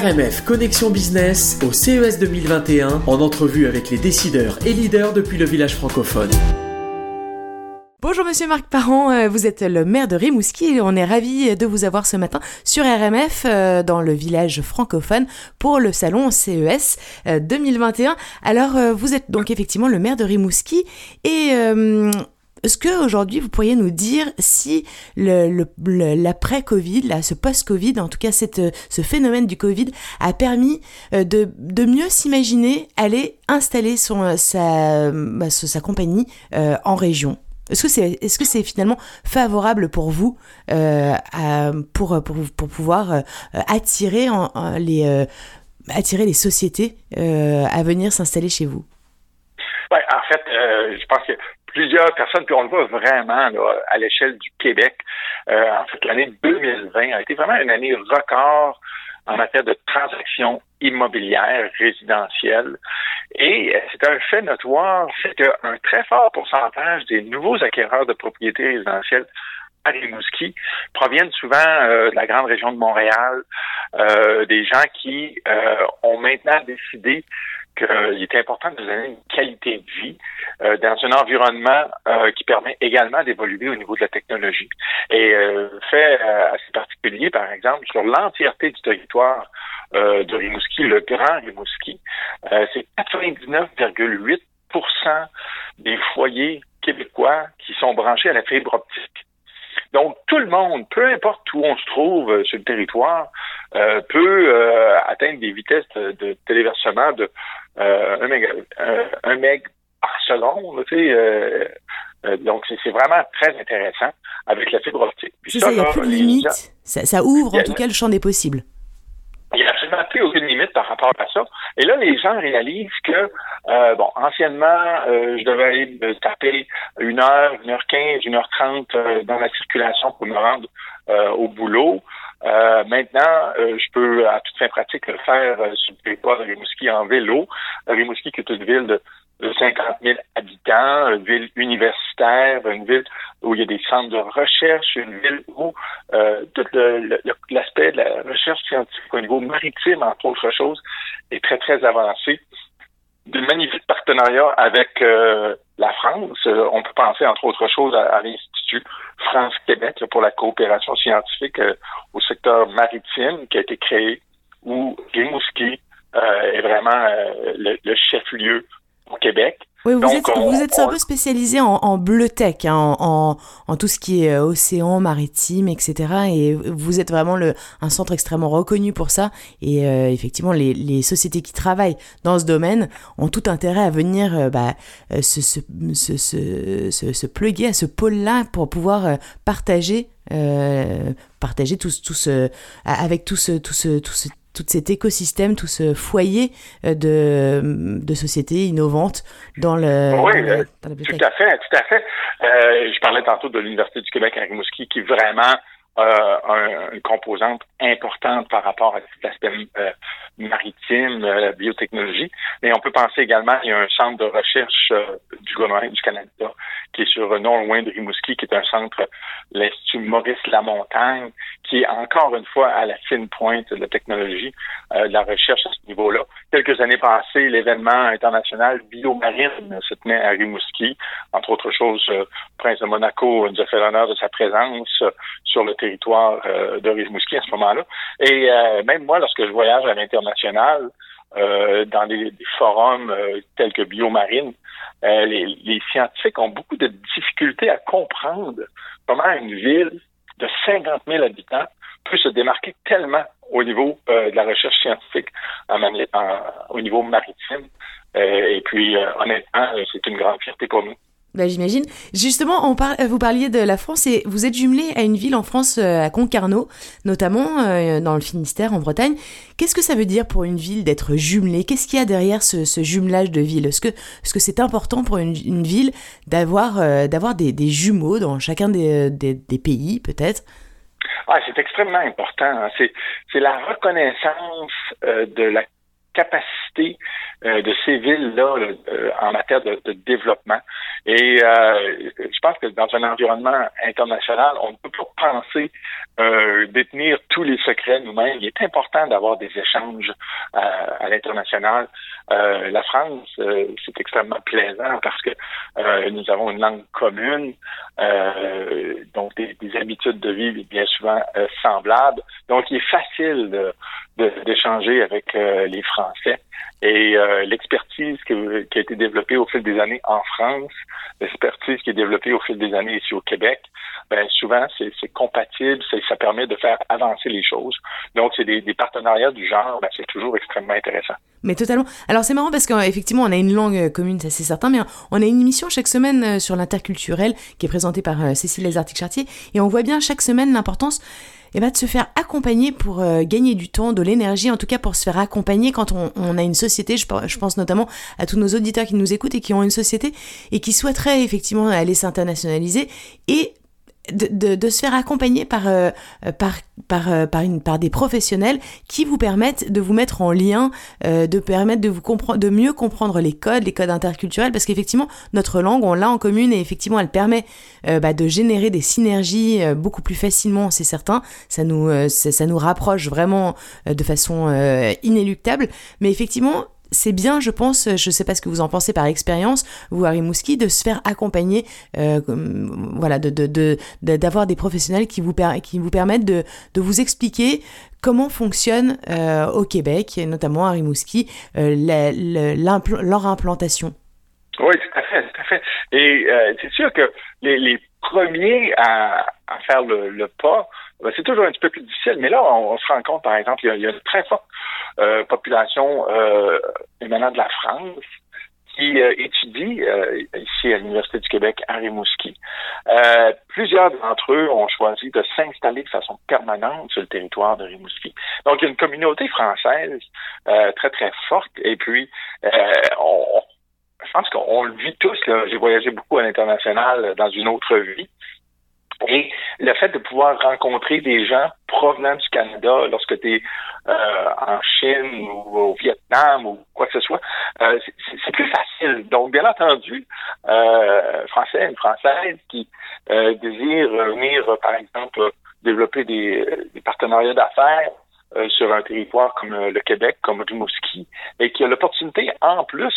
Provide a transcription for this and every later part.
RMF Connexion Business au CES 2021 en entrevue avec les décideurs et leaders depuis le village francophone. Bonjour Monsieur Marc Parent, euh, vous êtes le maire de Rimouski et on est ravi de vous avoir ce matin sur RMF euh, dans le village francophone pour le salon CES 2021. Euh, Alors vous êtes donc effectivement le maire de Rimouski et est-ce que aujourd'hui vous pourriez nous dire si le, l'après-Covid, là, ce post-Covid, en tout cas cette, ce phénomène du Covid, a permis euh, de, de mieux s'imaginer aller installer son, sa, bah, sa compagnie euh, en région? Est-ce que c'est est-ce que c'est finalement favorable pour vous euh, à, pour, pour, pour pouvoir euh, attirer en, les euh, attirer les sociétés euh, à venir s'installer chez vous? Ouais, en fait, je pense que plusieurs personnes, puis on le voit vraiment là, à l'échelle du Québec. Euh, en fait, l'année 2020 a été vraiment une année record en matière de transactions immobilières résidentielles. Et euh, c'est un fait notoire, c'est qu'un très fort pourcentage des nouveaux acquéreurs de propriétés résidentielles à Rimouski proviennent souvent euh, de la grande région de Montréal, euh, des gens qui ont maintenant décidé qu'il est important de donner une qualité de vie euh, dans un environnement euh, qui permet également d'évoluer au niveau de la technologie. Et euh, fait assez particulier, par exemple, sur l'entièreté du territoire de Rimouski, le Grand Rimouski, c'est 99,8 des foyers québécois qui sont branchés à la fibre optique. Donc, tout le monde, peu importe où on se trouve sur le territoire, peut atteindre des vitesses de téléversement de euh, un, méga, un, meg par seconde, tu sais, euh, euh, donc, c'est vraiment très intéressant avec la fibre optique. C'est ça, il n'y a plus de limite. Ça, ça, ouvre en tout cas le champ des possibles. Il n'y a absolument plus aucune limite par rapport à ça. Et là, les gens réalisent que, euh, bon, anciennement, euh, je devais aller me taper une heure, une heure quinze, une heure trente dans la circulation pour me rendre au boulot. Euh, maintenant, euh, je peux à toute fin pratique le faire euh, sur le territoire de Rimouski en vélo. Rimouski qui est une ville de, 50 000 habitants, une ville universitaire, une ville où il y a des centres de recherche, une ville où tout l'aspect de la recherche scientifique au niveau maritime, entre autres choses, est très, très avancé. De magnifiques partenariats avec la France. on peut penser, entre autres choses, à l'Institut France-Québec pour la coopération scientifique euh, au secteur maritime qui a été créé, où Rimouski euh, est vraiment euh, le chef-lieu au Québec. Oui, vous êtes, vous êtes un peu spécialisé en, en bleu tech, hein, en, en, tout ce qui est euh, océan, maritime, etc. Et vous êtes vraiment le, un centre extrêmement reconnu pour ça. Et euh, effectivement, les, les, sociétés qui travaillent dans ce domaine ont tout intérêt à venir euh, bah, se, se, se, se, se pluguer à ce pôle-là pour pouvoir partager, partager tout, tout ce, avec tout ce, tout ce, tout ce tout cet écosystème, tout ce foyer euh, de, de sociétés innovantes dans le. Oui, euh, tout à fait, tout à fait. Euh, je parlais tantôt de l'Université du Québec à Rimouski qui vraiment euh, une composante importante par rapport à cet aspect euh, maritime, euh, la biotechnologie. Mais on peut penser également, il y a un centre de recherche du gouvernement du Canada qui est sur non loin de Rimouski, qui est un centre, l'Institut Maurice Lamontagne, qui est encore une fois à la fine pointe de la technologie, de la recherche à ce niveau-là. Quelques années passées, l'événement international Biomarine se tenait à Rimouski. Entre autres choses, le Prince de Monaco nous a fait l'honneur de sa présence sur le territoire euh, de Rimouski à ce moment-là. Et euh, même moi, lorsque je voyage à euh, dans des, forums tels que Biomarine, les, scientifiques ont beaucoup de difficultés à comprendre comment une ville de 50 000 habitants peut se démarquer tellement au niveau de la recherche scientifique au niveau maritime. et puis, honnêtement, c'est une grande fierté pour nous. Bah, j'imagine. Justement, par... vous parliez de la France et vous êtes jumelé à une ville en France, euh, à Concarneau, notamment euh, dans le Finistère, en Bretagne. Qu'est-ce que ça veut dire pour une ville d'être jumelée? Qu'est-ce qu'il y a derrière ce, jumelage de villes Est-ce que c'est important pour une, ville d'avoir euh, des, jumeaux dans chacun des, pays, peut-être? Ah, c'est extrêmement important. Hein. C'est la reconnaissance de la capacité capacité de ces villes-là en matière de, de, développement. Et je pense que dans un environnement international, on ne peut pas penser détenir tous les secrets nous-mêmes. Il est important d'avoir des échanges à l'international. la France, c'est extrêmement plaisant parce que nous avons une langue commune, donc des, des, habitudes de vie bien souvent semblables. Donc, il est facile d'échanger avec euh, les Français. Et euh, l'expertise qui, a été développée au fil des années en France, l'expertise qui est développée au fil des années ici au Québec, ben souvent c'est compatible, ça permet de faire avancer les choses. Donc c'est des, partenariats du genre, ben, c'est toujours extrêmement intéressant. Mais totalement. Alors c'est marrant parce qu'effectivement on a une langue euh, commune, c'est certain, mais on a une émission chaque semaine sur l'interculturel qui est présentée par Cécile Lézartic-Chartier et on voit bien chaque semaine l'importance eh ben, de se faire accompagner pour euh, gagner du temps, de l'énergie, en tout cas pour se faire accompagner quand on, a une société. Je, je, pense notamment à tous nos auditeurs qui nous écoutent et qui ont une société et qui souhaiteraient effectivement aller s'internationaliser et de, se faire accompagner par, euh, par, par, euh, par, une, par des professionnels qui vous permettent de vous mettre en lien, euh, de permettre de, vous de mieux comprendre les codes, les codes interculturels, parce qu'effectivement, notre langue, on l'a en commune et effectivement, elle permet bah, de générer des synergies beaucoup plus facilement, c'est certain. Ça nous, ça nous rapproche vraiment de façon inéluctable. Mais effectivement, c'est bien, je pense, je ne sais pas ce que vous en pensez par expérience, vous, Harry Mouski, de se faire accompagner, euh, voilà, de, d'avoir des professionnels qui vous, qui vous permettent de, de vous expliquer comment fonctionne euh, au Québec, et notamment Harry Mouski, euh, leur implantation. Oui, tout à fait, tout à fait. Et c'est sûr que les, premiers à, faire le, pas, ben, c'est toujours un petit peu plus difficile, mais là, on, se rend compte, par exemple, il y a, une très forte euh, population euh, émanant de la France qui euh, étudie euh, ici à l'Université du Québec à Rimouski. plusieurs d'entre eux ont choisi de s'installer de façon permanente sur le territoire de Rimouski. Donc, il y a une communauté française très, très forte. Et puis, on, je pense qu'on le vit tous. J'ai voyagé beaucoup à l'international dans une autre vie. Et le fait de pouvoir rencontrer des gens provenant du Canada lorsque tu es euh, en Chine ou au Vietnam ou quoi que ce soit, euh, c'est plus facile. Donc, bien entendu, euh, Français, une Française qui euh, désire venir, par exemple, développer des, des partenariats d'affaires sur un territoire comme le Québec, comme Rimouski, et qui a l'opportunité, en plus,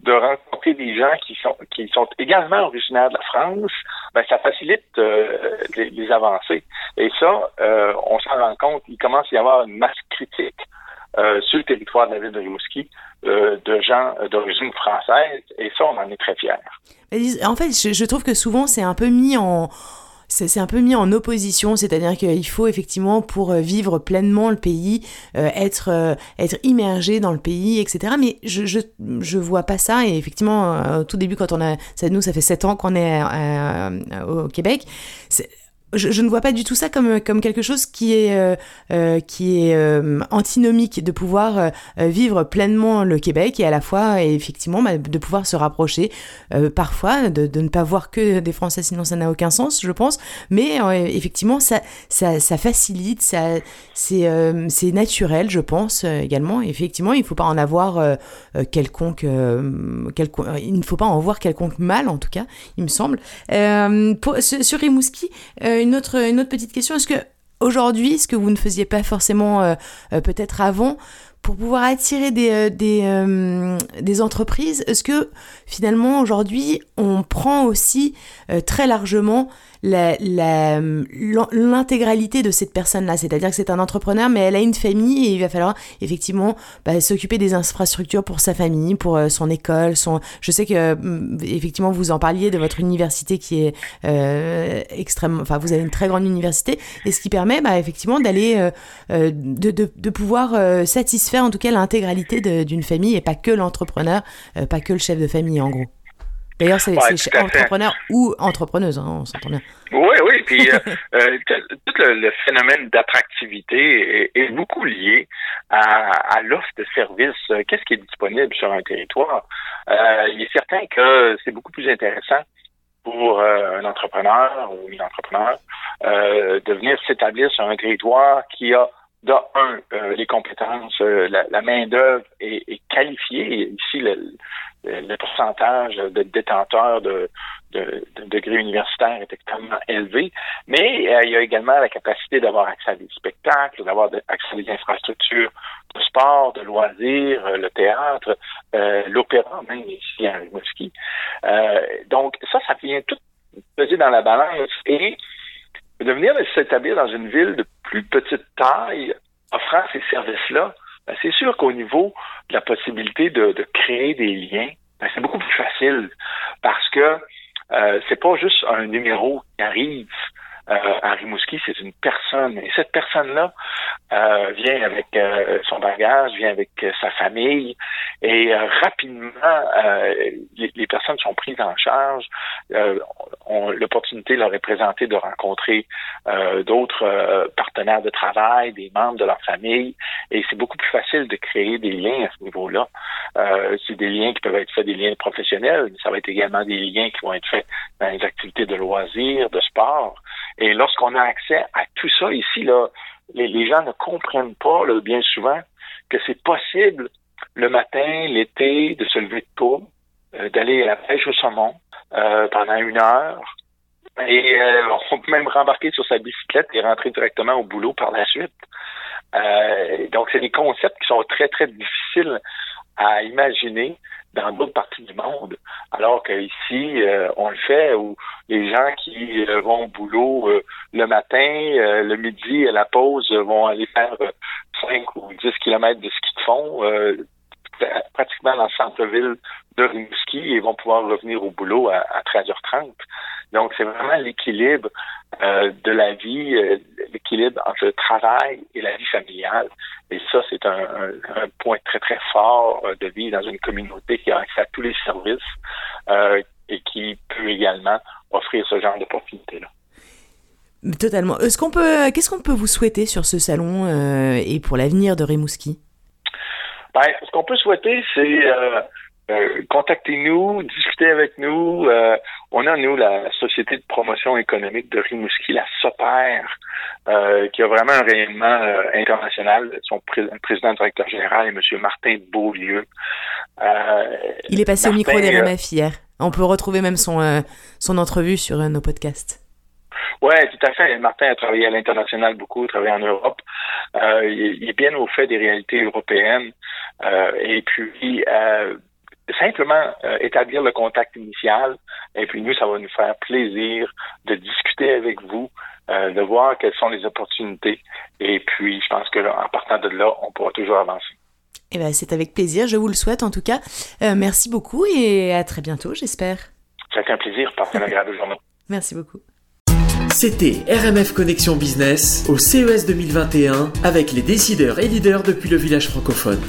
de rencontrer des gens qui sont qui sont également originaires de la France, ben ça facilite euh, les, avancées. Et ça, euh, on s'en rend compte, il commence à y avoir une masse critique euh, sur le territoire de la ville de Rimouski de gens d'origine française, et ça, on en est très fiers. En fait, je trouve que souvent, c'est un peu mis en c'est un peu mis en opposition, c'est-à-dire qu'il faut effectivement pour euh, vivre pleinement le pays, euh, être euh, être immergé dans le pays, etc. Mais je, je je vois pas ça et effectivement au tout début quand on a ça nous ça fait sept ans qu'on est au Québec, je, ne vois pas du tout ça comme, comme quelque chose qui est, euh, euh qui est euh, antinomique de pouvoir vivre pleinement le Québec et à la fois, effectivement, bah, de pouvoir se rapprocher parfois, de, de, ne pas voir que des Français, sinon ça n'a aucun sens, je pense. Mais effectivement, ça, ça, ça, facilite, ça, c'est, naturel, je pense également. effectivement, il ne faut pas en avoir quelconque, quelconque, il ne faut pas en voir quelconque mal, en tout cas, il me semble. sur Rimouski, une autre, une autre petite question. Est-ce que aujourd'hui, ce que vous ne faisiez pas forcément euh, euh, peut-être avant, pour pouvoir attirer euh, des entreprises, est-ce que finalement aujourd'hui on prend aussi très largement l'intégralité de cette personne-là. C'est-à-dire que c'est un entrepreneur, mais elle a une famille et il va falloir effectivement bah, s'occuper des infrastructures pour sa famille, pour euh, son école. Son... Je sais que mm, effectivement vous en parliez de votre université qui est euh, extrêmement, enfin vous avez une très grande université et ce qui permet bah, effectivement d'aller, euh, euh de, de, de, pouvoir euh, satisfaire en tout cas l'intégralité d'une famille et pas que l'entrepreneur, pas que le chef de famille en gros. D'ailleurs, c'est entrepreneur ou entrepreneuse, hein, on s'entend bien. Oui, oui. Puis euh, euh, tout le, phénomène d'attractivité est, beaucoup lié à, à l'offre de services. Qu'est-ce qui est disponible sur un territoire? Euh, il est certain que c'est beaucoup plus intéressant pour un entrepreneur ou une entrepreneur de venir s'établir sur un territoire qui a de un, les compétences, la, main-d'œuvre est, est qualifié. Ici, le, le pourcentage de détenteurs de, de, de degrés universitaires est extrêmement élevé, mais euh, il y a également la capacité d'avoir accès à des spectacles, d'avoir accès à des infrastructures de sport, de loisirs, euh, le théâtre, euh, l'opéra, même ici à Rimouski. donc ça, ça vient tout peser dans la balance et de venir s'établir dans une ville de plus petite taille, offrant ces services-là, ben, c'est sûr qu'au niveau de la possibilité de, de créer des liens, ben, c'est beaucoup plus facile parce que euh, c'est pas juste un numéro qui arrive euh, à Rimouski, c'est une personne. Et cette personne-là euh, vient avec euh, son bagage, vient avec sa famille, et rapidement, les, les, personnes sont prises en charge. L'opportunité leur est présentée de rencontrer d'autres partenaires de travail, des membres de leur famille, et c'est beaucoup plus facile de créer des liens à ce niveau-là. c'est des liens qui peuvent être faits des liens professionnels, mais ça va être également des liens qui vont être faits dans les activités de loisirs, de sport. Et lorsqu'on a accès à tout ça ici, là, les, gens ne comprennent pas bien souvent que c'est possible le matin, l'été, de se lever de tôt, euh, d'aller à la pêche au saumon euh, pendant une heure. Et euh, on peut même rembarquer sur sa bicyclette et rentrer directement au boulot par la suite. donc, c'est des concepts qui sont très, très difficiles à imaginer dans d'autres parties du monde, alors qu'ici, euh, on le fait où les gens qui euh, vont au boulot euh, le matin, le midi, à la pause, vont aller faire 5 ou 10 kilomètres de ski de fond, pratiquement dans le centre-ville de Rimouski et vont pouvoir revenir au boulot à, à 13h30. Donc, c'est vraiment l'équilibre euh, de la vie, euh, l'équilibre entre le travail et la vie familiale. Et ça, c'est un, point très, très fort euh, de vie dans une communauté qui a accès à tous les services et qui peut également offrir ce genre d'opportunités-là. Totalement. Est-ce qu'on peut, qu'est-ce qu'on peut vous souhaiter sur ce salon et pour l'avenir de Rimouski? Ben, peut souhaiter, c'est euh, contactez-nous, discutez avec nous. Euh, on a, nous, la Société de promotion économique de Rimouski, la SOPER, euh, qui a vraiment un rayonnement international. Son président directeur général est M. Martin Beaulieu. Il est passé au micro d'RMF hier. On peut retrouver même son, son entrevue sur nos podcasts. Oui, tout à fait. Martin a travaillé à l'international beaucoup, travaillé en Europe. il, est bien au fait des réalités européennes. et puis, simplement euh, établir le contact initial. Et puis nous, ça va nous faire plaisir de discuter avec vous, euh, de voir quelles sont les opportunités. Et puis, je pense que en partant de là, on pourra toujours avancer. Eh ben, c'est avec plaisir, je vous le souhaite en tout cas. Euh, merci beaucoup et à très bientôt, j'espère. C'est un plaisir, passez une agréable journée. Merci beaucoup. C'était RMF Connexion Business au CES 2021 avec les décideurs et leaders depuis le village francophone.